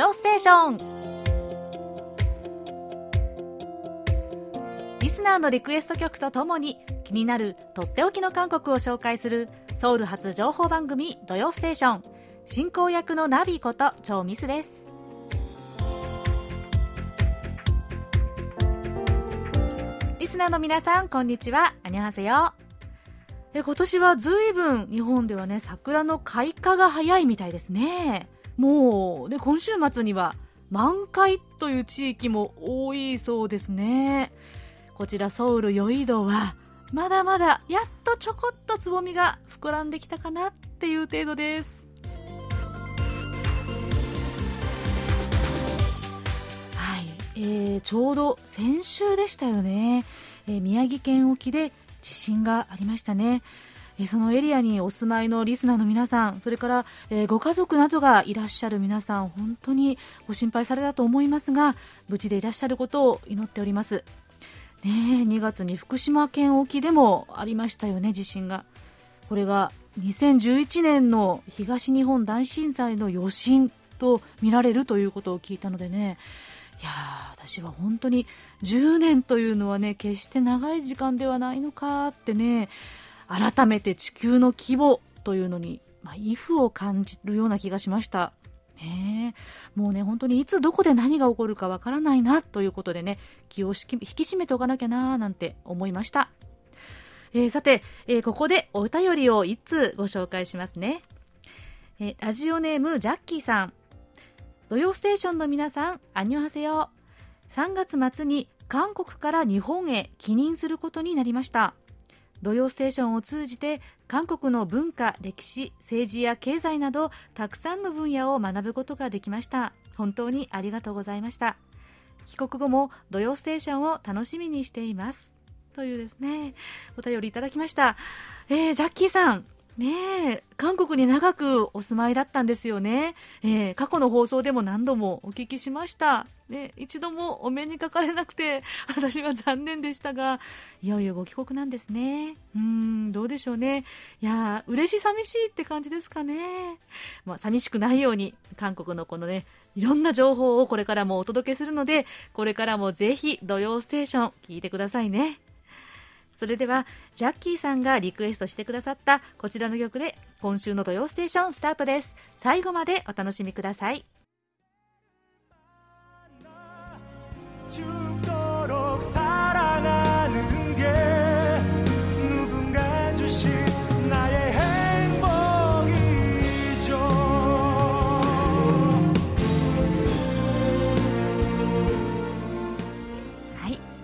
曜ステーション」リスナーのリクエスト曲とともに気になるとっておきの韓国を紹介するソウル発情報番組「土曜ステーション」進行役のナビこと超ミスです。リスナーの皆さんこんにちは。アニョハセヨえ今年はずいぶん日本ではね桜の開花が早いみたいですね。もうで今週末には満開という地域も多いそうですね。こちらソウルヨイドはまだまだやっとちょこっとつぼみが膨らんできたかなっていう程度です。はい、えー、ちょうど先週でしたよね、えー、宮城県沖で地震がありましたね。そのエリアにお住まいのリスナーの皆さん、それから、えご家族などがいらっしゃる皆さん、本当にご心配されたと思いますが、無事でいらっしゃることを祈っております。ね2月に福島県沖でもありましたよね、地震が。これが2011年の東日本大震災の余震と見られるということを聞いたのでね、いや私は本当に10年というのはね決して長い時間ではないのかってね改めて地球の規模というのに、まあ、イフを感じるような気がしました。ね、もうね、本当にいつどこで何が起こるかわからないなということでね、気を引き締めておかなきゃななんて思いました。えー、さて、えー、ここでお便りを1通ご紹介しますね。えー、ラジオネームジャッキーさん。土曜ステーションの皆さん、アニョハセヨ。3月末に韓国から日本へ帰任することになりました。土曜ステーションを通じて韓国の文化、歴史、政治や経済などたくさんの分野を学ぶことができました。本当にありがとうございました。帰国後も土曜ステーションを楽しみにしています。というですね、お便りいただきました。えー、ジャッキーさん、ね韓国に長くお住まいだったんですよね、えー、過去の放送でも何度もお聞きしました、ね、一度もお目にかかれなくて 私は残念でしたがいよいよご帰国なんですね。うんどうでしょうね。いや嬉し寂しいって感じですかね、まあ、寂しくないように韓国のこのねいろんな情報をこれからもお届けするのでこれからもぜひ土曜ステーション聞いてくださいね。それではジャッキーさんがリクエストしてくださったこちらの曲で今週の土曜ステーションスタートです。最後までお楽しみください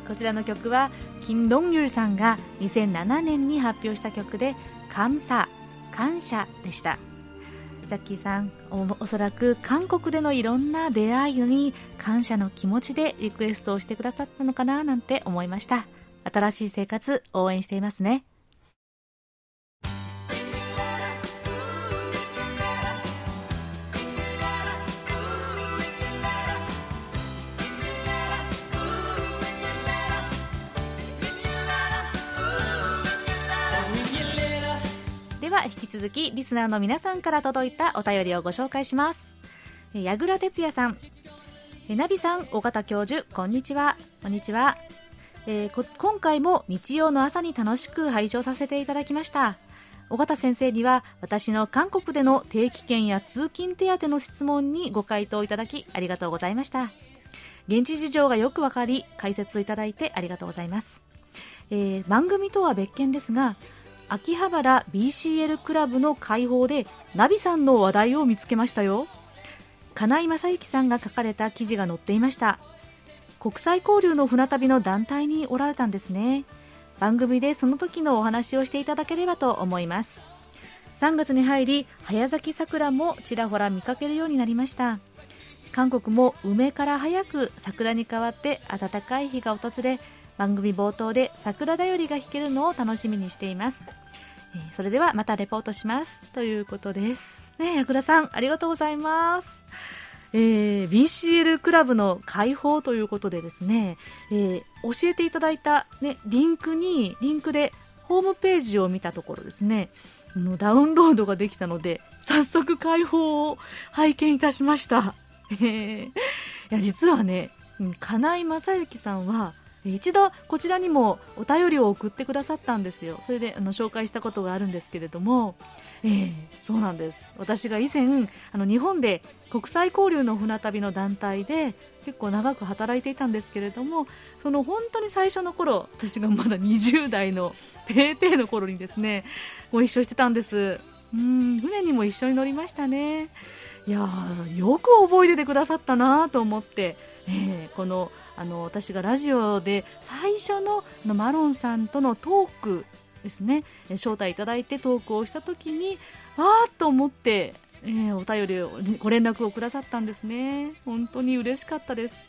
こちらの曲は金ドンユルさんが2007年に発表した曲で「感謝」感謝でした。ジャッキーさんおそらく韓国でのいろんな出会いに感謝の気持ちでリクエストをしてくださったのかななんて思いました。新しい生活応援していますね。は引き続きリスナーの皆さんから届いたお便りをご紹介します。矢倉哲也さん。ナビさん尾形教授こんにちは。こんにちは、えー、今回も日曜の朝に楽しく拝聴させていただきました。尾形先生には私の韓国での定期券や通勤手当の質問にご回答いただきありがとうございました。現地事情がよくわかり解説いただいてありがとうございます、えー、番組とは別件ですが秋葉原 BCL クラブの会報でナビさんの話題を見つけましたよ。金井正幸さんが書かれた記事が載っていました。国際交流の船旅の団体におられたんですね。番組でその時のお話をしていただければと思います。3月に入り早咲き桜もちらほら見かけるようになりました。韓国も梅から早く桜に変わって暖かい日が訪れ番組冒頭で桜だよりが弾けるのを楽しみにしています、えー、それではまたレポートします。ということです。ねえ矢倉さんありがとうございます。えー、BCL クラブの開放ということでですね、えー、教えていただいた、ね、リンクにリンクでホームページを見たところですね。ダウンロードができたので早速開放を拝見いたしました。えいや実はね金井正幸さんは一度こちらにもお便りを送ってくださったんですよ。それであの紹介したことがあるんですけれども、えー、そうなんです。私が以前あの日本で国際交流の船旅の団体で結構長く働いていたんですけれどもその本当に最初の頃私がまだ20代のペーペーの頃にですねご一緒してたんです。うん船にも一緒に乗りましたね。いやよく覚えててくださったなと思って、えー、このあの私がラジオで最初ののマロンさんとのトークですね招待いただいてトークをした時にあーと思って、えー、お便りをご連絡をくださったんですね本当に嬉しかったです。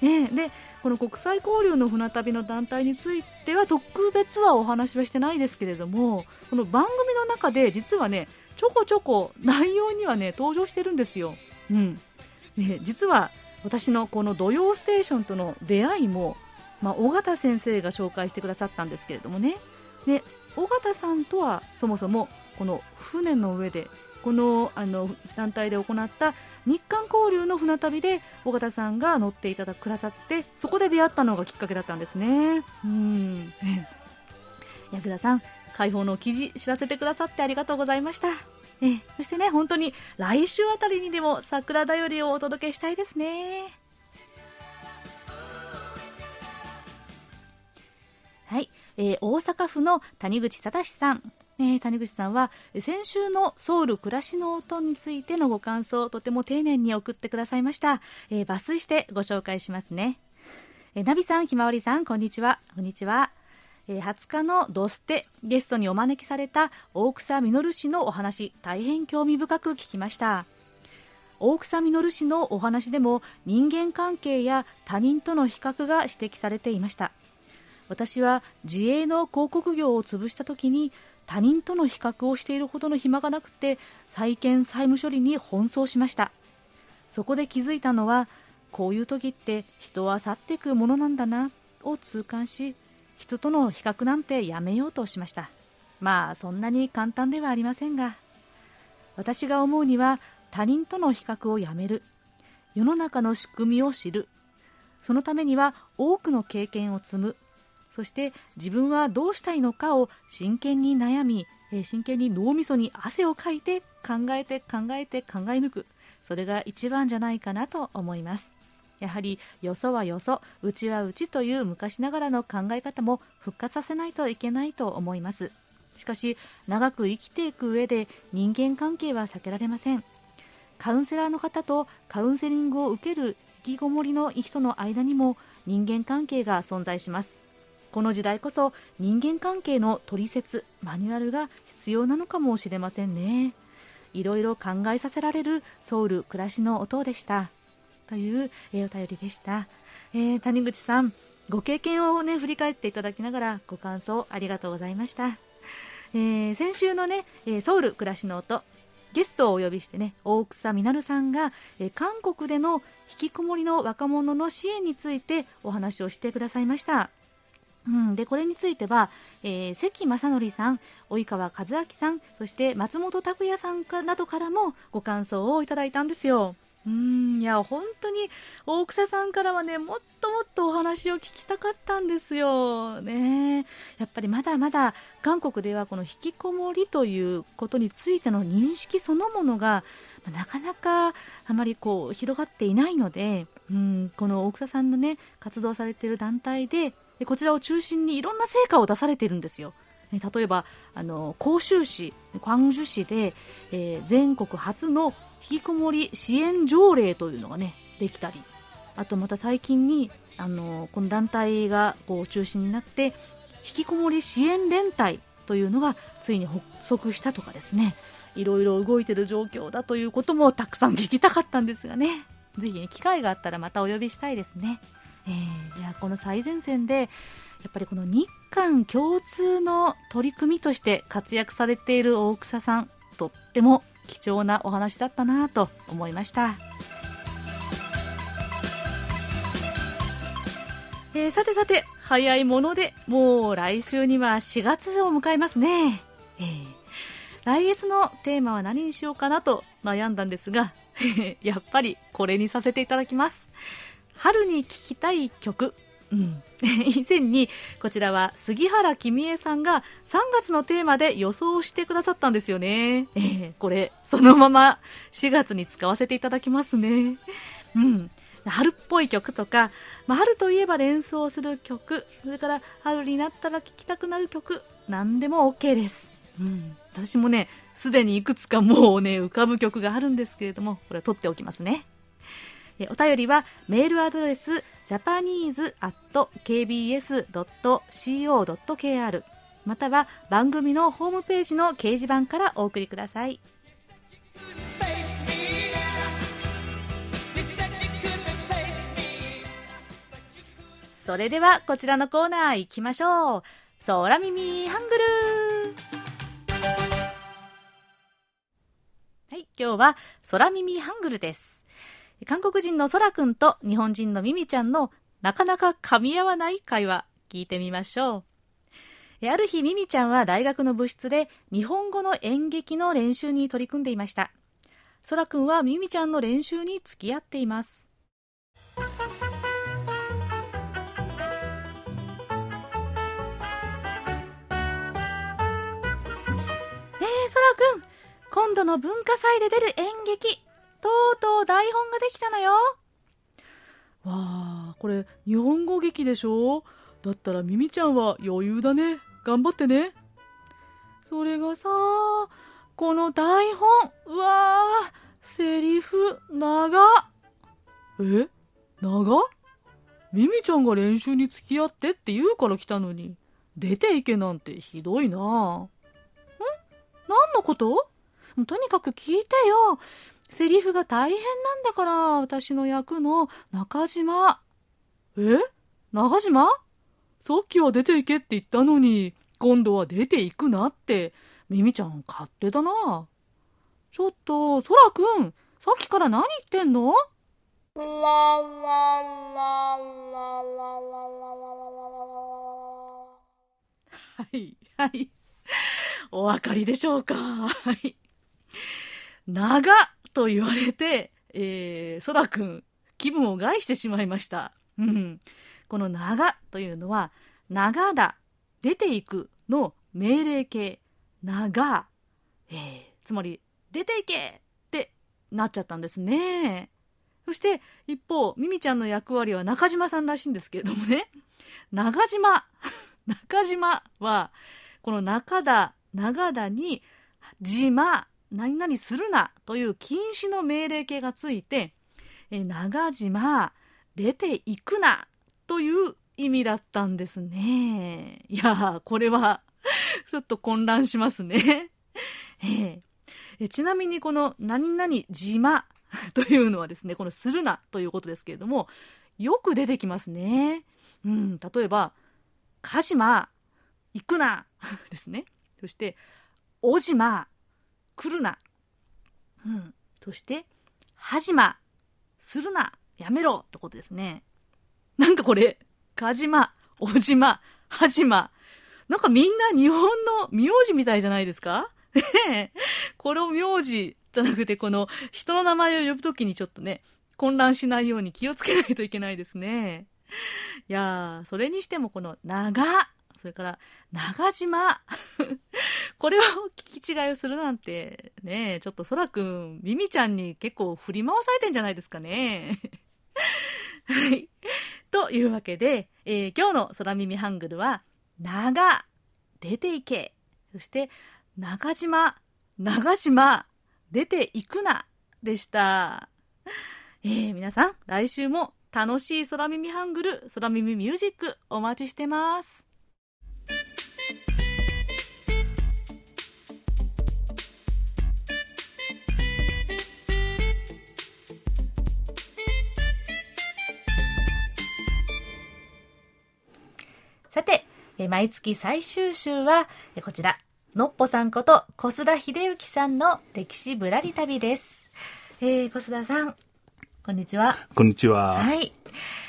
ね、でこの国際交流の船旅の団体については特別はお話はしてないですけれどもこの番組の中で実はねちょこちょこ内容にはね登場してるんですよ。うんね、実は私のこの「土曜ステーション」との出会いも、まあ、尾形先生が紹介してくださったんですけれどもねで尾形さんとはそもそもこの船の上でこのあの団体で行った日韓交流の船旅で尾形さんが乗っていただくださってそこで出会ったのがきっかけだったんですね。うん矢倉さん解放の記事知らせてくださってありがとうございました。えそしてね本当に来週あたりにでも桜だよりをお届けしたいですね。はい、えー、大阪府の谷口忠さん。えー、谷口さんは先週のソウル暮らしの音についてのご感想をとても丁寧に送ってくださいました、えー、抜粋してご紹介しますね、えー、ナビさんひまわりさんこんにちは。こんにちは。え20日のドステゲストにお招きされた大草稔氏のお話大変興味深く聞きました。大草稔氏のお話でも人間関係や他人との比較が指摘されていました。私は自営の広告業を潰した時に他人との比較をしているほどの暇がなくて債権債務処理に奔走しました。そこで気づいたのはこういう時って人は去っていくものなんだなを痛感し人との比較なんてやめようとしました。まあそんなに簡単ではありませんが。私が思うには他人との比較をやめる。世の中の仕組みを知る。そのためには多くの経験を積む。そして自分はどうしたいのかを真剣に悩み真剣に脳みそに汗をかいて考えて考えて考え抜く。それが一番じゃないかなと思います。やはりよそはよそうちはうちという昔ながらの考え方も復活させないといけないと思います。しかし長く生きていく上で人間関係は避けられません。カウンセラーの方とカウンセリングを受ける引きこもりの人の間にも人間関係が存在します。この時代こそ人間関係の取説マニュアルが必要なのかもしれませんね。いろいろ考えさせられるソウル暮らしの音でした。という、えー、お便りでした、えー、谷口さんご経験をね振り返っていただきながらご感想ありがとうございました、えー、先週のね、えソウル暮らしの音ゲストをお呼びしてね大草実さんが、え韓国での引きこもりの若者の支援についてお話をしてくださいました。うん、でこれについては、えー、関正則さん、及川和明さん、そして松本拓也さんかなどからもご感想をいただいたんですよ。うんいや本当に大草さんからはねもっともっとお話を聞きたかったんですよ。ね。やっぱりまだまだ韓国ではこの引きこもりということについての認識そのものがなかなかあまりこう広がっていないのでうんこの大草さんのね活動されている団体でこちらを中心にいろんな成果を出されているんですよ。例えばあの広州市、光州市で、えー、全国初の引きこもり支援条例というのがねできたりあとまた最近にあのこの団体がこう中心になって引きこもり支援連帯というのがついに発足したとかですねいろいろ動いてる状況だということもたくさん聞きたかったんですがねぜひ、ね、機会があったらまたお呼びしたいですね、えー、いやこの最前線でやっぱりこの日韓共通の取り組みとして活躍されている大草さんとっても貴重なお話だったなと思いました。えー、さてさて早いものでもう来週には4月を迎えますね、えー、来月のテーマは何にしようかなと悩んだんですが やっぱりこれにさせていただきます。春に聴きたい曲。うん、以前にこちらは杉原君江さんが3月のテーマで予想してくださったんですよね。えー、これそのまま4月に使わせていただきますね。うん。春っぽい曲とか、まあ、春といえば連想する曲、それから春になったら聴きたくなる曲、何でも OK です。うん。私もね、すでにいくつかもうね、浮かぶ曲があるんですけれども、これは取っておきますね。えお便りはメールアドレス japanese.kbs.co.kr または番組のホームページの掲示板からお送りください。それではこちらのコーナー行きましょう。空耳ハングルはい、今日は空耳ハングルです。韓国人の空くんと日本人のミミちゃんのなかなか噛み合わない会話、聞いてみましょう。ある日、ミミちゃんは大学の部室で日本語の演劇の練習に取り組んでいました。空くんはミミちゃんの練習に付き合っています。くん、今度の文化祭で出る演劇、とうとう台本ができたのよ。わあ、これ日本語劇でしょ？だったらミミちゃんは余裕だね。頑張ってね。それがさ、この台本、うわあ、セリフ、長え？長？ミミちゃんが練習に付き合ってって言うから来たのに、出ていけなんてひどいな。何のこと？とにかく聞いてよ。セリフが大変なんだから、私の役の中島。え？中島？さっきは出ていけって言ったのに、今度は出ていくなって、ミミちゃん勝手だな。ちょっと、そらくん、さっきから何言ってんの？はい、はい。お分かりでしょうか？はい。長と言われて、えー、そらくん、気分を害してしまいました。うん。この長というのは、長だ、出ていくの命令形、長、えー、つまり、出ていけってなっちゃったんですね。そして、一方、ミミちゃんの役割は中島さんらしいんですけれどもね、長島、中島は、この中田、長田に、島、何々するなという禁止の命令形がついて、え長島、出ていくなという意味だったんですね。いやこれは ちょっと混乱しますね。えー、ちなみにこの何々島 というのはですね、このするなということですけれども、よく出てきますね。うん、例えば、鹿島、行くな ですね。そして、おじま、来るな。うん。そして、はじま、するな、やめろってことですね。なんかこれ、かじま、おじま、はじま。なんかみんな日本の名字みたいじゃないですか？これを名字じゃなくて、この人の名前を呼ぶときにちょっとね、混乱しないように気をつけないといけないですね。いやー、それにしてもこの長それから、長島。これを聞き違いをするなんて、ねちょっとそらくん、ミミちゃんに結構振り回されてんじゃないですかね。はい。というわけで、えー、今日の空耳ハングルは、長、出ていけ。そして、中島、長島、出ていくな、でした。えー、皆さん、来週も楽しい空耳ハングル、空耳ミュージックお待ちしてます。さて、毎月最終週は、こちら、のっぽさんこと小須田秀幸さんの歴史ぶらり旅です。えー、小須田さん、こんにちは。こんにちは。はい。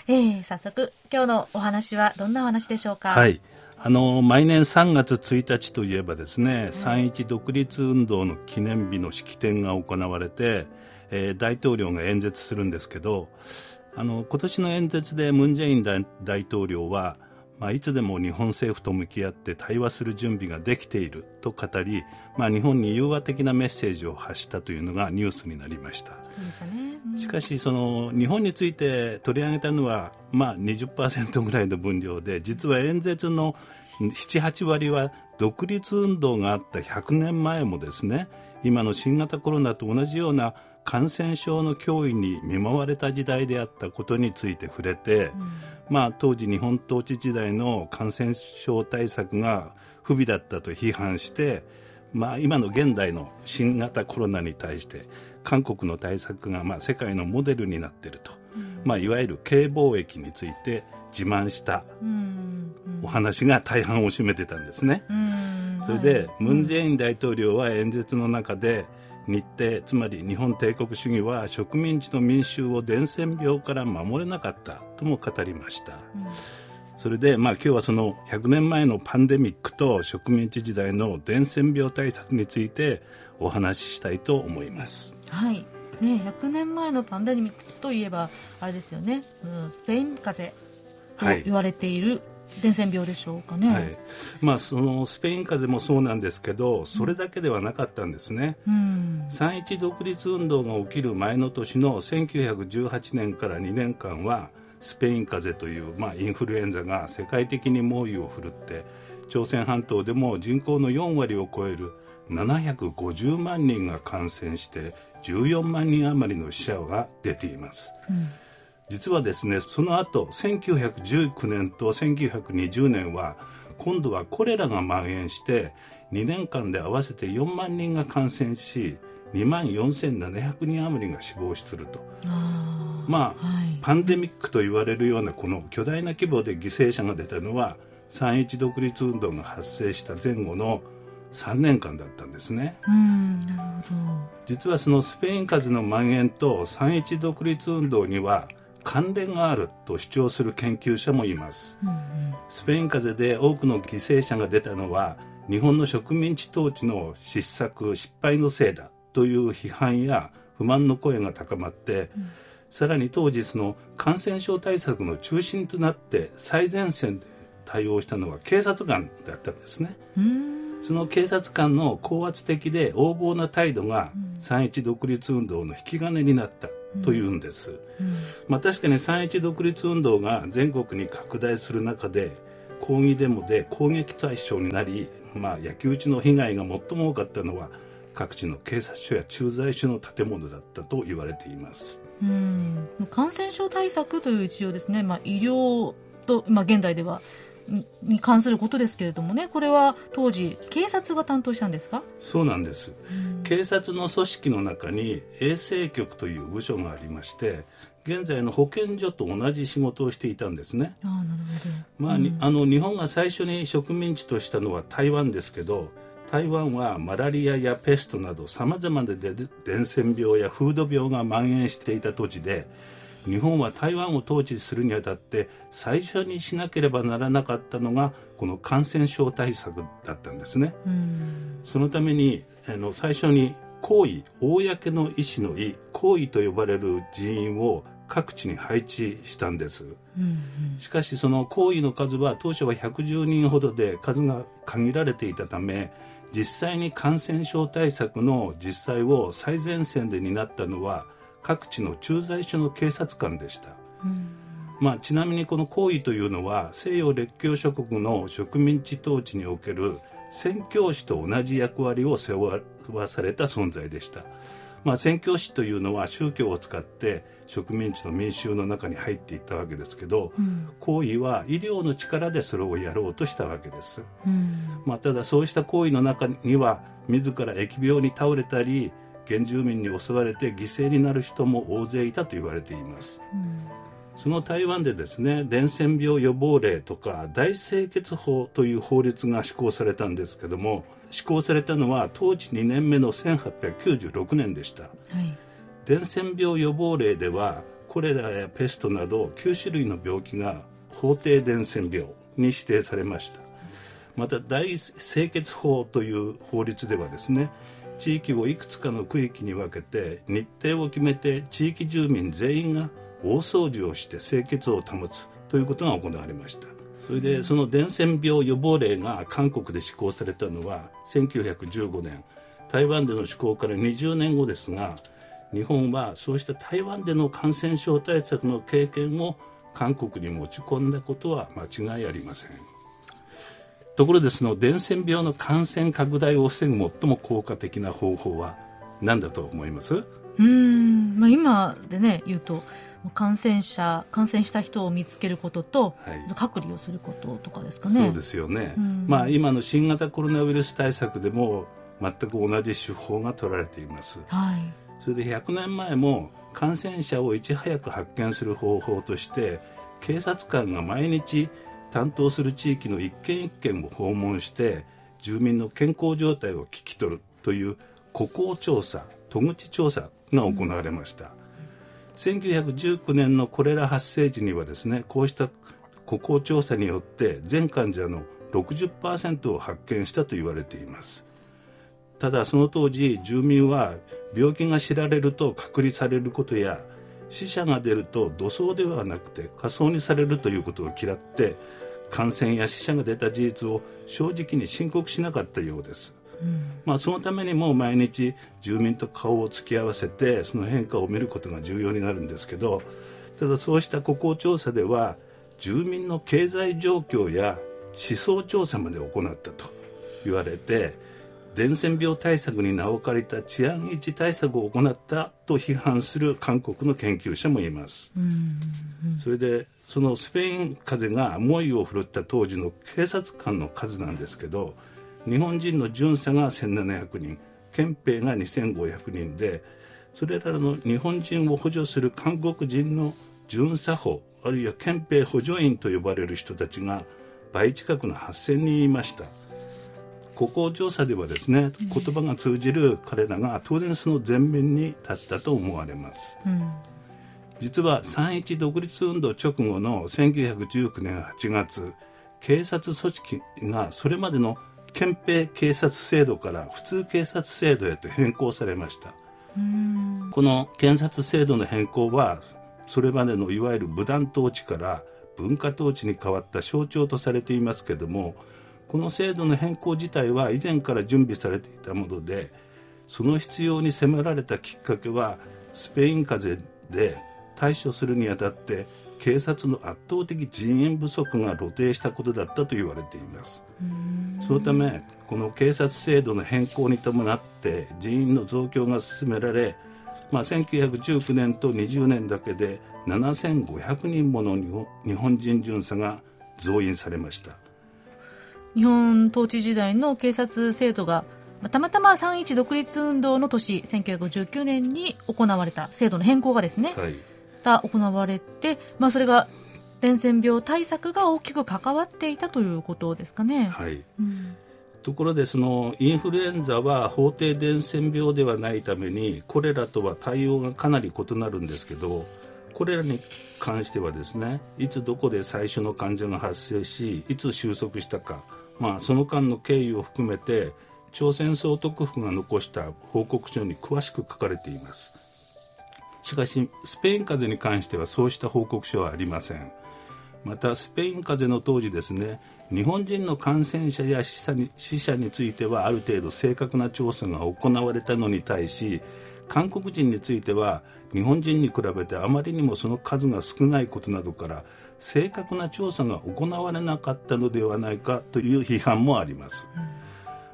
えー、早速、今日のお話はどんなお話でしょうか？はい。あの毎年3月1日といえばですね、うん、三一独立運動の記念日の式典が行われて、ええー、大統領が演説するんですけどあの今年の演説でムン・ジェイン大統領は、まあ、いつでも日本政府と向き合って対話する準備ができていると語り、まあ、日本に融和的なメッセージを発したというのがニュースになりました、ね。うん、しかしその日本について取り上げたのは、まあ20%ぐらいの分量で実は演説の78割は独立運動があった100年前もですね今の新型コロナと同じような感染症の脅威に見舞われた時代であったことについて触れて、うん、まあ、当時日本統治時代の感染症対策が不備だったと批判して、まあ、今の現代の新型コロナに対して韓国の対策がまあ世界のモデルになっていると、うん、まあ、いわゆる軽貿易について自慢したお話が大半を占めてたんですね。それで、ムン・ジェイン大統領は演説の中で、日程つまり日本帝国主義は植民地の民衆を伝染病から守れなかったとも語りました、うん、それで、まあ、今日はその100年前のパンデミックと植民地時代の伝染病対策についてお話ししたいと思います。はい。ね、100年前のパンデミックといえばあれですよね、うん、スペイン風邪と言われている、はい伝染病でしょうかね、はい。まあ、そのスペイン風邪もそうなんですけどそれだけではなかったんですね、うん、三一独立運動が起きる前の年の1918年から2年間はスペイン風邪という、まあ、インフルエンザが世界的に猛威を振るって朝鮮半島でも人口の4割を超える750万人が感染して14万人余りの死者が出ています。うん実はですねその後1919年と1920年は今度はコレラが蔓延して2年間で合わせて4万人が感染し2万4700人余りが死亡すると。まあ、はい、パンデミックと言われるようなこの巨大な規模で犠牲者が出たのは三一独立運動が発生した前後の3年間だったんですね。実はそのスペイン風邪の蔓延と三一独立運動には関連があると主張する研究者もいます、うんうん、スペイン風邪で多くの犠牲者が出たのは日本の植民地統治の失策失敗のせいだという批判や不満の声が高まって、うん、さらに当日の感染症対策の中心となって最前線で対応したのは警察官だったんですね。その警察官の高圧的で横暴な態度が三一独立運動の引き金になったというんです、うん、まあ、確かに三一独立運動が全国に拡大する中で抗議デモで攻撃対象になり、まあ、焼き討ちの被害が最も多かったのは各地の警察署や駐在所の建物だったと言われています。うん。感染症対策という一応ですね、まあ、医療と、まあ、現代ではに関することですけれどもねこれは当時警察が担当したんですか？そうなんです、警察の組織の中に衛生局という部署がありまして現在の保健所と同じ仕事をしていたんですね。あなるほど、まあ、うん、あの日本が最初に植民地としたのは台湾ですけど台湾はマラリアやペストなどさまざまな伝染病や風土病が蔓延していた土地で日本は台湾を統治するにあたって最初にしなければならなかったのがこの感染症対策だったんですね。そのためにあの最初に行為公の意思の意行為と呼ばれる人員を各地に配置したんです、しかしその行為の数は当初は110人ほどで数が限られていたため実際に感染症対策の実際を最前線で担ったのは各地の駐在所の警察官でした、うん、まあ、ちなみにこの行為というのは西洋列強諸国の植民地統治における宣教師と同じ役割を背負わされた存在でした、まあ、宣教師というのは宗教を使って植民地の民衆の中に入っていったわけですけど、うん、行為は医療の力でそれをやろうとしたわけです、うん、まあ、ただそうした行為の中には自ら疫病に倒れたり原住民に襲われて犠牲になる人も大勢いたと言われています、うん、その台湾でですね伝染病予防令とか大清潔法という法律が施行されたんですけども施行されたのは当時2年目の1896年でした、はい、伝染病予防令ではコレラやペストなど9種類の病気が法定伝染病に指定されました。また大清潔法という法律ではですね地域をいくつかの区域に分けて日程を決めて地域住民全員が大掃除をして清潔を保つということが行われました。それでその伝染病予防令が韓国で施行されたのは1915年。台湾での施行から20年後ですが日本はそうした台湾での感染症対策の経験を韓国に持ち込んだことは間違いありませんところでその伝染病の感染拡大を防ぐ最も効果的な方法は何だと思います？うん、まあ、今でね言うと感染者感染した人を見つけることと、はい、隔離をすることとかですかね。そうですよね、まあ、今の新型コロナウイルス対策でも全く同じ手法が取られています、はい、それで100年前も感染者をいち早く発見する方法として警察官が毎日担当する地域の一軒一軒を訪問して住民の健康状態を聞き取るという戸口調査戸口調査が行われました、うん、1919年のコレラ発生時にはですねこうした戸口調査によって全患者の60%を発見したと言われています。ただその当時住民は病気が知られると隔離されることや死者が出ると土葬ではなくて火葬にされるということを嫌って感染や死者が出た事実を正直に申告しなかったようです。うん、まあ、そのためにも毎日住民と顔を突き合わせてその変化を見ることが重要になるんですけどただそうした国交調査では住民の経済状況や思想調査まで行ったと言われて伝染病対策に名を借りた治安維持対策を行ったと批判する韓国の研究者もいます。それでそのスペイン風邪が猛威を振るった当時の警察官の数なんですけど日本人の巡査が1700人憲兵が2500人でそれらの日本人を補助する韓国人の巡査補あるいは憲兵補助員と呼ばれる人たちが倍近くの8000人いました。ここ調査ではですね言葉が通じる彼らが当然その前面に立ったと思われます、うん、実は3.1独立運動直後の1919年8月警察組織がそれまでの憲兵警察制度から普通警察制度へと変更されました。この検察制度の変更はそれまでのいわゆる武断統治から文化統治に変わった象徴とされていますけどもこの制度の変更自体は以前から準備されていたものでその必要に迫られたきっかけはスペイン風邪で対処するにあたって警察の圧倒的人員不足が露呈したことだったと言われています。そのためこの警察制度の変更に伴って人員の増強が進められ、まあ、1919年と20年だけで7500人もの日本人巡査が増員されました。日本統治時代の警察制度がたまたま3.1独立運動の年1919年に行われた制度の変更がですね、はい、が行われて、まあ、それが伝染病対策が大きく関わっていたということですかね。はい、うん。ところでそのインフルエンザは法定伝染病ではないためにこれらとは対応がかなり異なるんですけどこれらに関してはですねいつどこで最初の患者が発生しいつ収束したかまあ、その間の経緯を含めて朝鮮総督府が残した報告書に詳しく書かれていますしかしスペイン風邪に関してはそうした報告書はありません。またスペイン風邪の当時ですね日本人の感染者や死者に死者についてはある程度正確な調査が行われたのに対し韓国人については日本人に比べてあまりにもその数が少ないことなどから正確な調査が行われなかったのではないかという批判もあります、うん、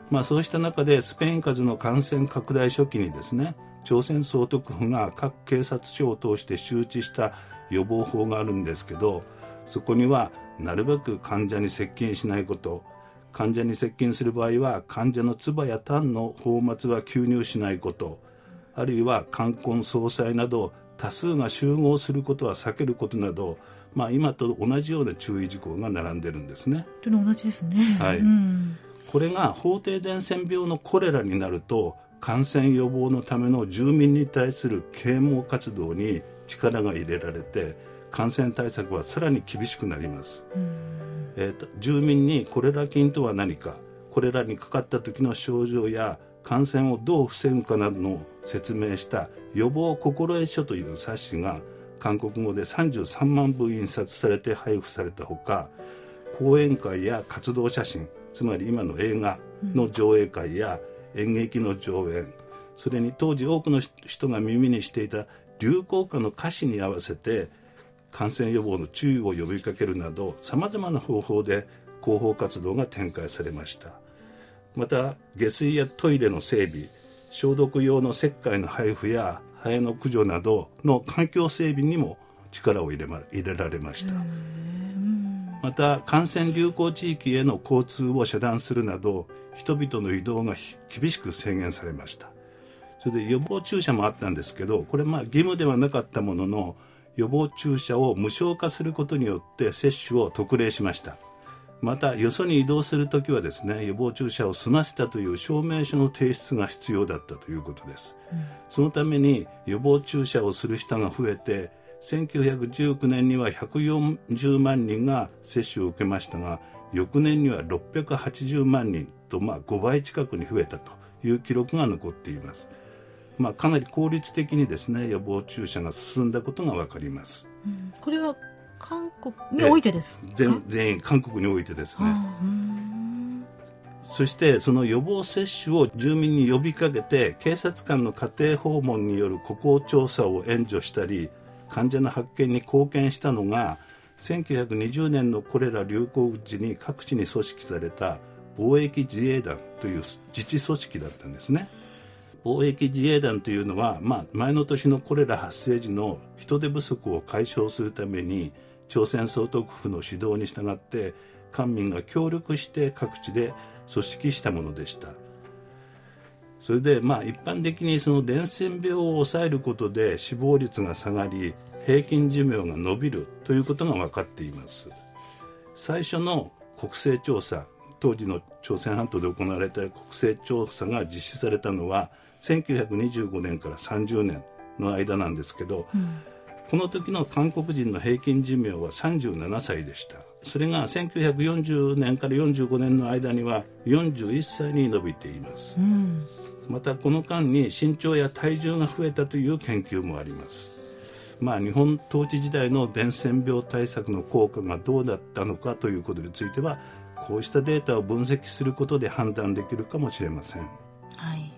まあ、そうした中でスペイン風邪の感染拡大初期にですね朝鮮総督府が各警察署を通して周知した予防法があるんですけどそこにはなるべく患者に接近しないこと患者に接近する場合は患者の唾や痰の泡沫は吸入しないことあるいは冠婚葬祭など多数が集合することは避けることなどまあ、今と同じような注意事項が並んでるんですね。というの同じですね。はい、うん、これが法定伝染病のコレラになると感染予防のための住民に対する啓蒙活動に力が入れられて感染対策はさらに厳しくなります。えーと、住民にコレラ菌とは何かコレラにかかった時の症状や感染をどう防ぐかなどの説明した予防心得書という冊子が韓国語で33万部印刷されて配布されたほか講演会や活動写真つまり今の映画の上映会や演劇の上演、それに当時多くの人が耳にしていた流行歌の歌詞に合わせて感染予防の注意を呼びかけるなどさまざまな方法で広報活動が展開されました。また下水やトイレの整備消毒用の石灰の配布やハエの駆除などの環境整備にも力を入れ,、ま、入れられました。また感染流行地域への交通を遮断するなど人々の移動が厳しく制限されました。それで予防注射もあったんですけどこれまあ義務ではなかったものの予防注射を無償化することによって接種を特例しました。またよそに移動するときはですね予防注射を済ませたという証明書の提出が必要だったということです、うん、そのために予防注射をする人が増えて1919年には140万人が接種を受けましたが翌年には680万人と、まあ、5倍近くに増えたという記録が残っています、まあ、かなり効率的にですね予防注射が進んだことが分かります、うん、これは韓国においてです全全員韓国においてですね。そしてその予防接種を住民に呼びかけて警察官の家庭訪問による歩行調査を援助したり患者の発見に貢献したのが1920年のコレラ流行時に各地に組織された貿易自衛団という自治組織だったんですね。貿易自衛団というのは、まあ、前の年のコレラ発生時の人手不足を解消するために朝鮮総督府の指導に従って官民が協力して各地で組織したものでしたそれでまあ一般的にその伝染病を抑えることで死亡率が下がり平均寿命が延びるということが分かっています。最初の国勢調査当時の朝鮮半島で行われた国勢調査が実施されたのは1925年から30年の間なんですけど、うん。この時の韓国人の平均寿命は37歳でした。それが1940年から45年の間には41歳に伸びています、うん、またこの間に身長や体重が増えたという研究もありますまあ、日本統治時代の伝染病対策の効果がどうだったのかということについてはこうしたデータを分析することで判断できるかもしれません。はい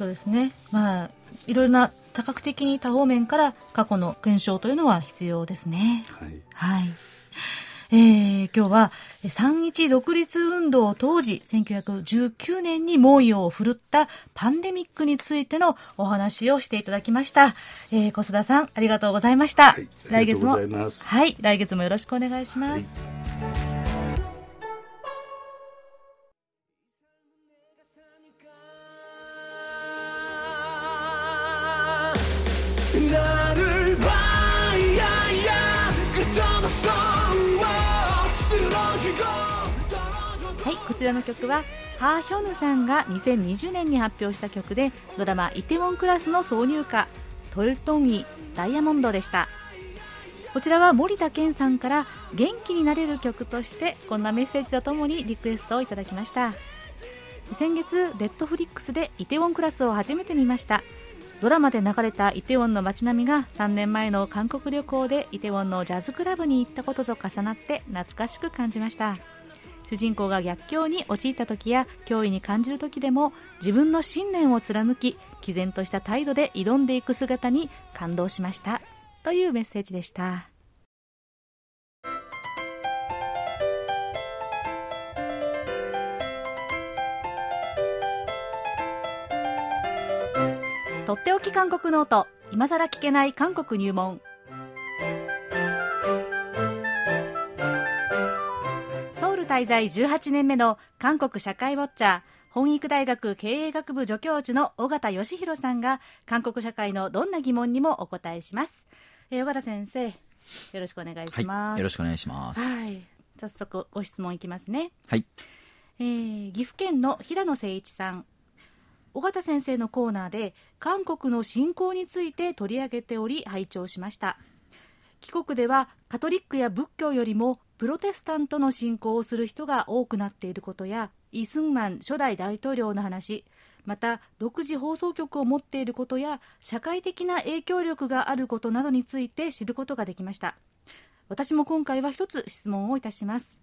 そうですね、まあ、いろいろな多角的に多方面から過去の検証というのは必要ですね。はい。はい。えー、今日は三日独立運動当時1919年に猛威を振るったパンデミックについてのお話をしていただきました。えー、小須田さんありがとうございました。はい、来月もはい来月もよろしくお願いします。はいこちらの曲はハーヒョヌさんが2020年に発表した曲でドラマ「イテウォンクラス」の挿入歌「トルトンイダイヤモンド」でした。こちらは森田健さんから元気になれる曲としてこんなメッセージとともにリクエストをいただきました。先月ネットフリックスでイテウォンクラスを初めて見ました。ドラマで流れたイテウォンの街並みが3年前の韓国旅行でイテウォンのジャズクラブに行ったことと重なって懐かしく感じました。主人公が逆境に陥った時や脅威に感じる時でも自分の信念を貫き毅然とした態度で挑んでいく姿に感動しました。というメッセージでした。とっておき韓国ノート今さら聞けない韓国入門。滞在18年目の韓国社会ウォッチャー本育大学経営学部助教授の尾形義弘さんが韓国社会のどんな疑問にもお答えします、えー、尾形先生よろしくお願いします、はい、よろしくお願いします、はい、早速ご質問いきますね。はい、えー、岐阜県の平野誠一さん。尾形先生のコーナーで韓国の信仰について取り上げており拝聴しました。帰国ではカトリックや仏教よりもプロテスタントの信仰をする人が多くなっていることやイ・スンマン初代大統領の話また独自放送局を持っていることや社会的な影響力があることなどについて知ることができました。私も今回は一つ質問をいたします。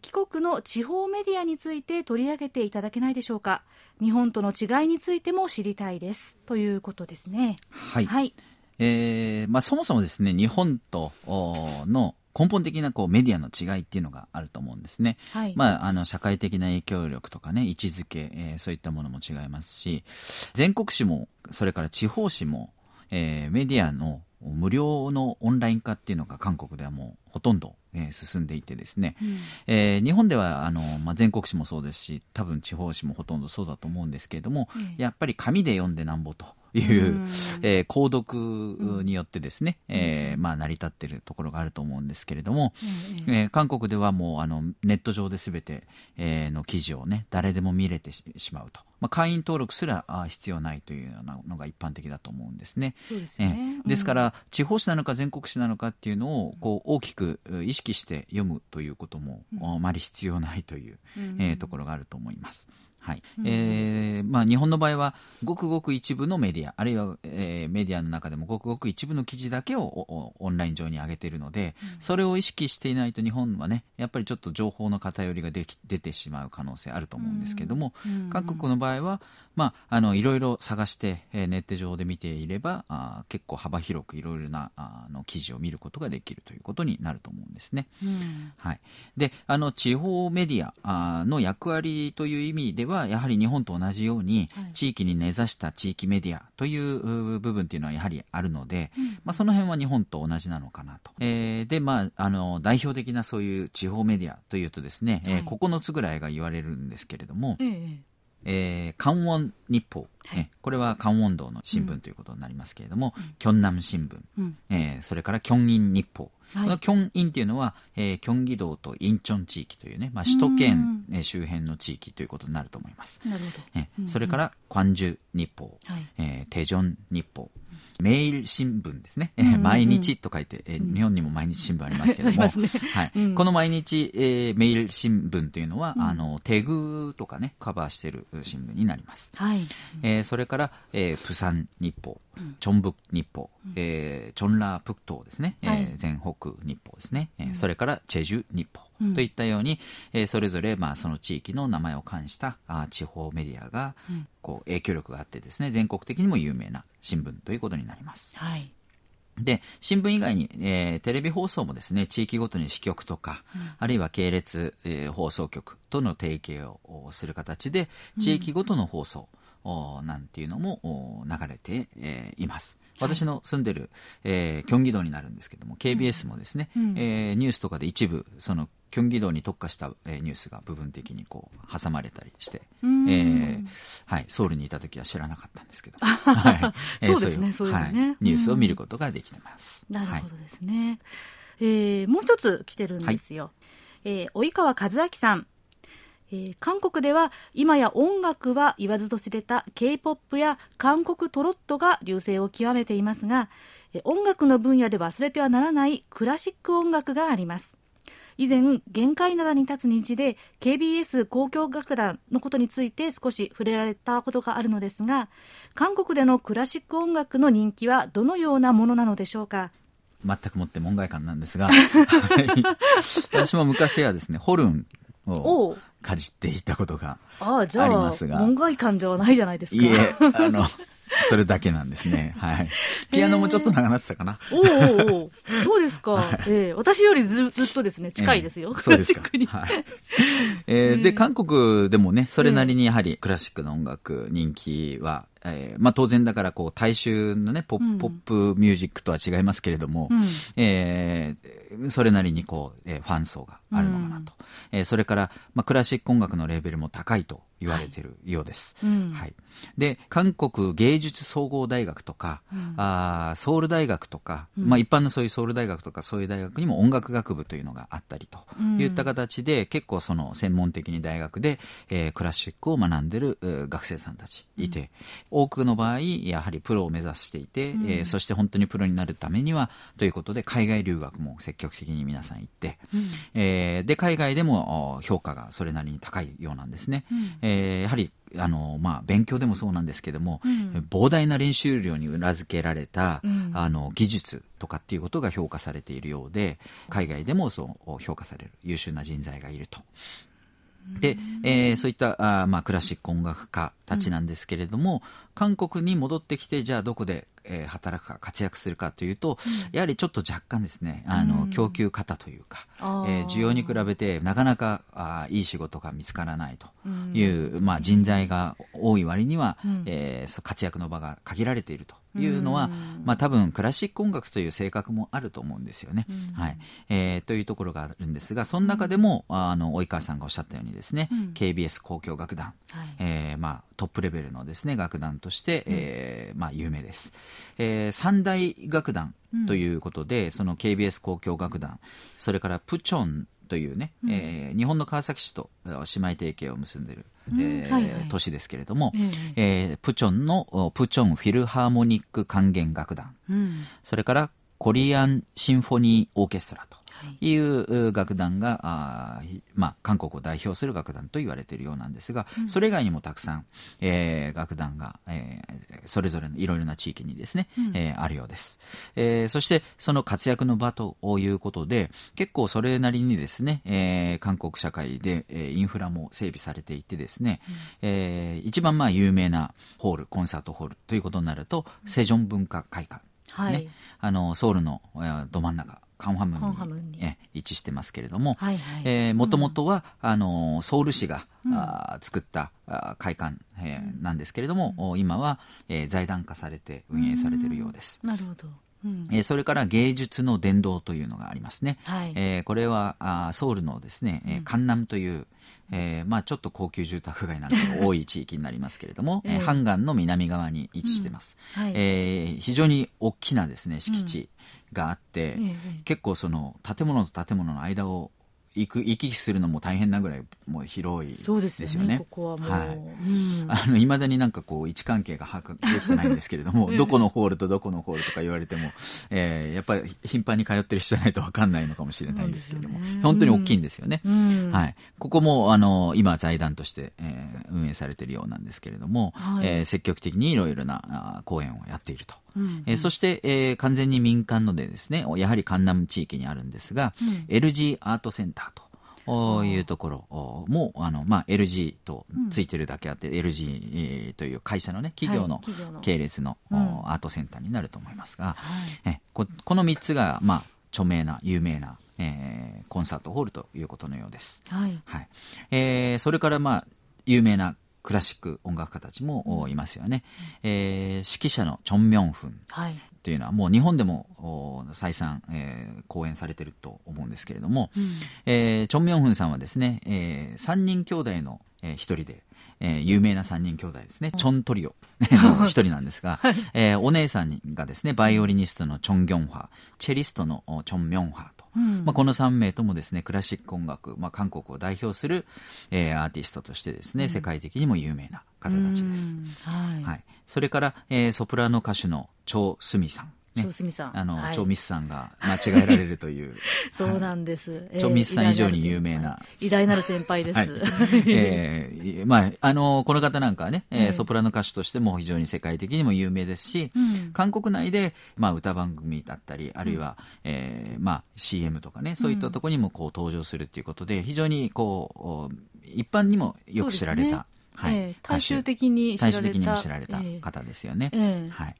帰国の地方メディアについて取り上げていただけないでしょうか。日本との違いについても知りたいです。ということですね。はい、はい、えーまあ、そもそもですね日本との根本的なこうメディアの違いっていうのがあると思うんですね。はい、まあ、あの社会的な影響力とかね位置づけ、えー、そういったものも違いますし全国紙もそれから地方紙も、えー、メディアの無料のオンライン化っていうのが韓国ではもうほとんど、えー、進んでいてですね、うん、えー、日本ではあの、まあ、全国紙もそうですし多分地方紙もほとんどそうだと思うんですけれども、うん、やっぱり紙で読んでなんぼという、うえー、購読によってですね、うん、えー、まあ、成り立っているところがあると思うんですけれども、うん、えー、韓国ではもうあのネット上で全て、えー、の記事をね誰でも見れてしまうと。まあ、会員登録すら必要ないというようなのが一般的だと思うんですね。そうですね、ですから、地方紙なのか全国紙なのかっていうのをこう大きく意識して読むということも、あまり必要ないという、えー、ところがあると思います。はい、うん、えー、まあ、日本の場合はごくごく一部のメディアあるいは、えー、メディアの中でもごくごく一部の記事だけをオンライン上に上げているので、うん、それを意識していないと日本はねやっぱりちょっと情報の偏りができ出てしまう可能性あると思うんですけども、うん、韓国の場合は、まあ、あのいろいろ探して、えー、ネット上で見ていればあ結構幅広くいろいろなあの記事を見ることができるということになると思うんですね。はい、であの地方メディアの役割という意味ではやはり日本と同じように、地域に根ざした地域メディアという部分っていうのはやはりあるので、うん、まあ、その辺は日本と同じなのかなと。えー、で、まあ、あの代表的なそういう地方メディアというとですね、はい、えー、9つぐらいが言われるんですけれども、えええー、関ウォン日報、はい、これは関ウォン道の新聞ということになりますけれども、うん、キョンナム新聞、うん、えー、それからキョンイン日報、はい、このキョンインっていうのは、えー、キョンギ道とインチョン地域というね、まあ、首都圏、え周辺の地域ということになると思います。なるほど。えー、それから、クァンジュ日報、はい、えー、テジョン日報、メール新聞ですね、毎日と書いて、えー、日本にも毎日新聞ありますけれども、ね、はい。うん、この毎日、えー、メール新聞というのは、うん、あのテグとかねカバーしている新聞になります、はい。えー、それから、えー、プサン日報、チョンブ日報、うん、えー、チョンラープクトですね、はい、えー、全北日報ですね、えー、それからチェジュ日報といったように、えー、それぞれ、まあ、その地域の名前を冠したあ地方メディアが、こう影響力があってですね全国的にも有名な新聞ということになります。はい。で新聞以外に、えー、テレビ放送もですね地域ごとに支局とか、うん、あるいは系列、えー、放送局との提携をする形で地域ごとの放送、なんていうのも流れて、えー、います。私の住んでる、えー、キョンギ道になるんですけども KBS もですね、うん、えー、ニュースとかで一部そのキョンギ道に特化した、えー、ニュースが部分的にこう挟まれたりして、えーはい、ソウルにいた時は知らなかったんですけど、はい、そうですね、そういう、ねはい、ニュースを見ることができてます。なるほどですね。はい、えー、もう一つ来てるんですよ。はい、えー、及川和明さん。えー、韓国では今や音楽は言わずと知れた K-POP や韓国トロットが流星を極めていますが、えー、音楽の分野で忘れてはならないクラシック音楽があります。以前限界灘に立つ虹で KBS 交響楽団のことについて少し触れられたことがあるのですが韓国でのクラシック音楽の人気はどのようなものなのでしょうか？全くもって門外漢なんですが、私も昔はですねホルンをかじっていたことがありますが。門外漢じゃないじゃないですか。いえ、あの、それだけなんですね。はい。ピアノもちょっと長なってたかな？おおおそうですか？はい、えー、私よりずずっとですね、近いですよ。えー、そうですか。はい。えー、で、韓国でもね、それなりにやはりクラシックの音楽人気はえーまあ、当然だからこう大衆の、ね、ポップ,、ポップミュージックとは違いますけれども、うん、えー、それなりにこう、えー、ファン層があるのかなと、うん、えー、それから、まあ、クラシック音楽のレベルも高いと言われているようです。はい、はい、で韓国芸術総合大学とか、うん、あソウル大学とか、うん、まあ、一般のそういうソウル大学とかそういう大学にも音楽学部というのがあったりといった形で、うん、結構その専門的に大学で、えー、クラシックを学んでる学生さんたちいて、多くの場合やはりプロを目指していて、えー、そして本当にプロになるためにはということで海外留学も積極的に皆さん行って、えー、で海外でも評価がそれなりに高いようなんですね。えー、やはりあのまあ、勉強でもそうなんですけども、うん、膨大な練習量に裏付けられた、うん、あの技術とかっていうことが評価されているようで海外でもそう評価される優秀な人材がいると。で、えー、そういったあ、まあ、クラシック音楽家たちなんですけれども、うん、韓国に戻ってきてじゃあどこでえー、働くか活躍するかというと、うん、やはりちょっと若干ですねあの、供給方というか、えー、需要に比べてなかなかあいい仕事が見つからないという、まあ、人材が多い割には、うん、えー、活躍の場が限られているというのは、まあ、多分クラシック音楽という性格もあると思うんですよね。はい。えー、というところがあるんですがその中でも、あの及川さんがおっしゃったようにですね、KBS 交響楽団、はい、えー、まあ、トップレベルのですね楽団として、えーまあ、有名です。えー、三大楽団ということで、うん、その KBS 交響楽団それからプチョンというね、うん、えー、日本の川崎市と姉妹提携を結んでいる、うん、えーはいはい、都市ですけれども、えー、えー、プチョンのプチョンフィルハーモニック管弦楽団、うん、それからコリアンシンフォニーオーケストラとい。う楽団が、あまあ、韓国を代表する楽団と言われているようなんですが、うん、それ以外にもたくさん、えー、楽団が、えー、それぞれのいろいろな地域にですね、うん、えー、あるようです、えー。そしてその活躍の場ということで結構それなりにですね、えー、韓国社会で、えー、インフラも整備されていてですね、うん、えー、一番まあ有名なホールコンサートホールということになると、セジョン文化会館ですね、はい、あのソウルのど真ん中カンファムにえ位置してますけれどももともとは、あのソウル市が、うん、あ作ったあ会館、えー、なんですけれども、うん、今は、えー、財団化されて運営されているようです。なるほどうん、えー、それから芸術の殿堂というのがありますね、はい、えー、これはあソウルのですね、えー、カンナムという、えーまあ、ちょっと高級住宅街なんかが 多い地域になりますけれども、えー、ハンガンの南側に位置してます、うん。はい、えー、非常に大きなですね敷地があって、うん、結構その建物と建物の間を行く行き来するのも大変なぐらいもう広いですよね。い。うん、あの未だになんかこう位置関係が把握できてないんですけれども、どこのホールとどこのホールとか言われても、えー、やっぱり頻繁に通ってる人じゃないと分かんないのかもしれないんですけれども、ね、本当に大きいんですよね。うん、はい、ここもあの今財団として、えー、運営されているようなんですけれども、はい、えー、積極的にいろいろな公演をやっていると。うん、えー、そして、えー、完全に民間のでですねやはりカンナム地域にあるんですが、うん、LG アートセンターというところもあの、まあ、LG とついてるだけあって、うん、LG という会社のね企業の系列の,、アートセンターになると思いますが、はい、えここの3つが、まあ、著名な有名な、えー、コンサートホールということのようです。はい。はい。えー、それから、まあ、有名なクラシック音楽家たちもいますよね、うん、えー、指揮者のチョン・ミョンフン、はい、というのはもう日本でも再三、えー、講演されてると思うんですけれども、うん、えー、チョン・ミョンフンさんはですね、えー、3人兄弟の一、えー、人で、えー、有名な3人兄弟ですね、チョントリオ の一人なんですが、はい、えー、お姉さんがですねバイオリニストのチョン・ギョンファチェリストのチョン・ミョンファと、うん、まあ、この3名ともですねクラシック音楽、まあ、韓国を代表する、えー、アーティストとしてですね、うん、世界的にも有名な方たちです。はい、はい、それから、えー、ソプラノ歌手のチョ・スミさん。ね、チョさん。あの、はい、チョミスさんが間違えられるという。そうなんです、チョミスさん以上に有名な。偉大なる先輩です、はい、えー、まああのこの方なんかはね、えー、ソプラノ歌手としても非常に世界的にも有名ですし、うん、韓国内で、まあ、歌番組だったりあるいは、うん、えー、まあ、CM とかねそういったところにもこう登場するということで非常にこう一般にもよく知られた、はい、えー、大衆的に知られた。大衆的にも知られた方ですよね。えー、はい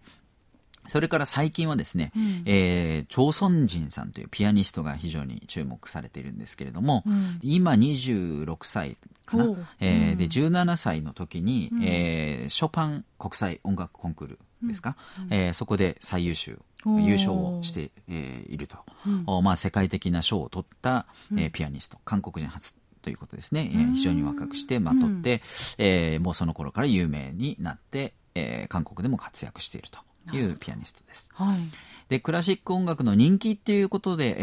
それから最近はですね、うん、えー、チョ・ソンジンさんというピアニストが非常に注目されているんですけれども、うん、今26歳かな、えー、で17歳の時に、うん、えー、ショパン国際音楽コンクールですか、うん、えー、そこで最優秀優勝をして、えー、いると、うん、まあ、世界的な賞を取った、えー、ピアニスト韓国人初とということですね。えー、非常に若くしてまとって、うん、えー、もうその頃から有名になって、えー、韓国でも活躍しているというピアニストです。はい、でクラシック音楽の人気っていうことで、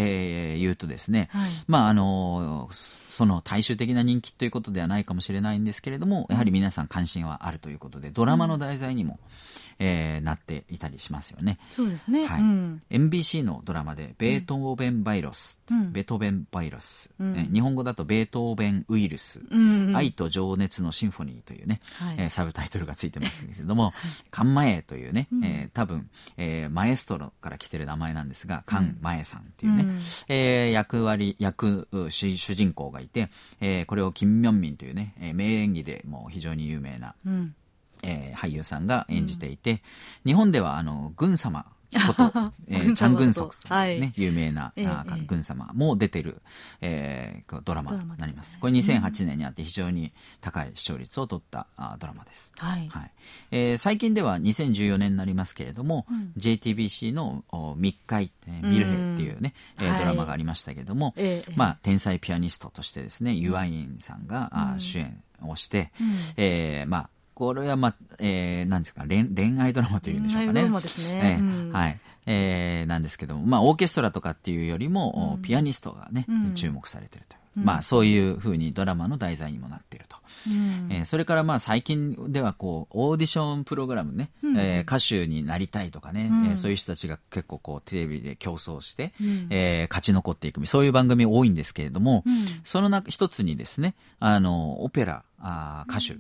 えー、言うとですね、はい、まああのその大衆的な人気ということではないかもしれないんですけれどもやはり皆さん関心はあるということでドラマの題材にも、うん。えー、なっていたりしますよね。そうですね。はい。うん、MBC のドラマで、ベートーベンバイロス、うん、ベートーベンバイロス、うん、日本語だとベートーベンウイルス、うん。うん、愛と情熱のシンフォニーというね、はい、えー、サブタイトルがついてますけれども、カンマエというね、えー、多分、えー、マエストロから来てる名前なんですが、カンマエさんっていうね、うん、えー、役割、役主、主人公がいて、えー、これをキム・ミョンミンというね、えー、名演技でもう非常に有名な、うん。えー、俳優さんが演じていて、うん、日本ではあの軍様こと、えー、チャン・グンソクさ ん、ね、はい、有名な、えー、軍様も出てる、えー、ドラマになります。すね、これ2008年にあって非常に高い視聴率を取ったあドラマです。はい、はい、えー、最近では2014年になりますけれども、うん、JTBC の密会、ミルヘっていうね、うえー、ドラマがありましたけれども、はい、まあ、天才ピアニストとしてですね、ユアインさんが、うん、主演をして、うん、えー、まあ、これはまあ、えー、なんですか恋、恋愛ドラマというんでしょうかね。ドラマですね。えー、はい。えー、なんですけども、まあ、オーケストラとかっていうよりも、うん、ピアニストがね、うん、注目されてるという。まあ、そういうふうにドラマの題材にもなっていると。うん、えー、それからまあ最近ではこうオーディションプログラムね、うん、えー、歌手になりたいとかね、うん、えー、そういう人たちが結構こうテレビで競争して、うん、えー、勝ち残っていく。そういう番組多いんですけれども、うん、その中一つにですねあのオペラあ歌手、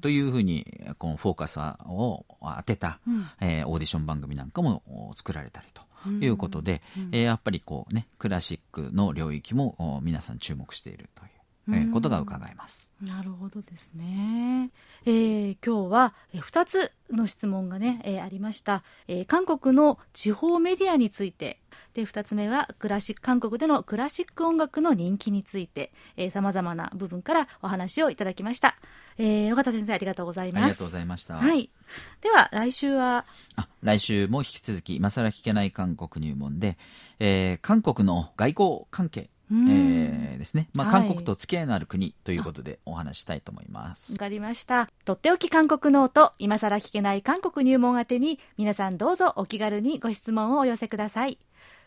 というふうにこのフォーカスを当てた、うん、えー、オーディション番組なんかも作られたりと。いうことで、うんえー、やっぱりこうねクラシックの領域も皆さん注目しているという。えー、ことが伺えます。なるほどですね。えー、今日は2つの質問がね、えー、ありました、えー。韓国の地方メディアについて、で2つ目はクラシック韓国でのクラシック音楽の人気についてさまざまな部分からお話をいただきました。えー、尾形先生ありがとうございます。ありがとうございました。はい。では来週は？あ来週も引き続き今更聞けない韓国入門で、えー、韓国の外交関係えー、ですね、まあ、韓国と付き合いのある国ということでお話したいと思います。わかりました。とっておき韓国ノート、今更聞けない韓国入門宛てに、皆さんどうぞお気軽にご質問をお寄せください。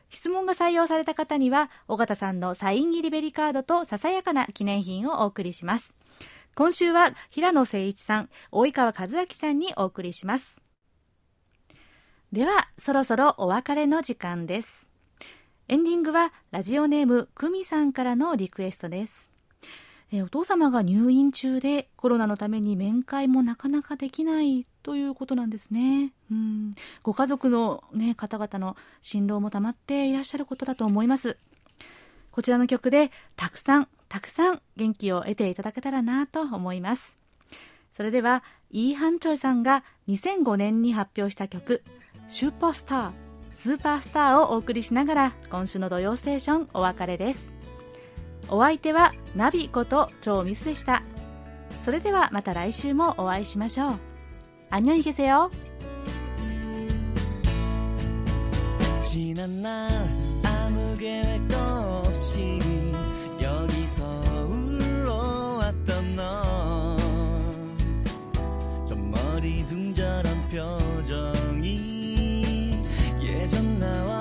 質問が採用された方には、尾形さんのサイン入りベリカードとささやかな記念品をお送りします。今週は平野誠一さん、大川和明さんにお送りします。では、そろそろお別れの時間です。エンディングはラジオネーム久美さんからのリクエストです。えお父様が入院中でコロナのために面会もなかなかできないということなんですね。うんご家族の、ね、方々の辛労もたまっていらっしゃることだと思います。こちらの曲でたくさんたくさん元気を得ていただけたらなと思います。それではイー・ハンチョルさんが2005年に発表した曲「シューパースター」スーパースターをお送りしながら今週の土曜ステーションお別れですお相手はナビこと超ミスでしたそれではまた来週もお会いしましょう안녕히계세요지난날아무계획도없이 왔던너좀 머리 둥절한 표정 예전 나와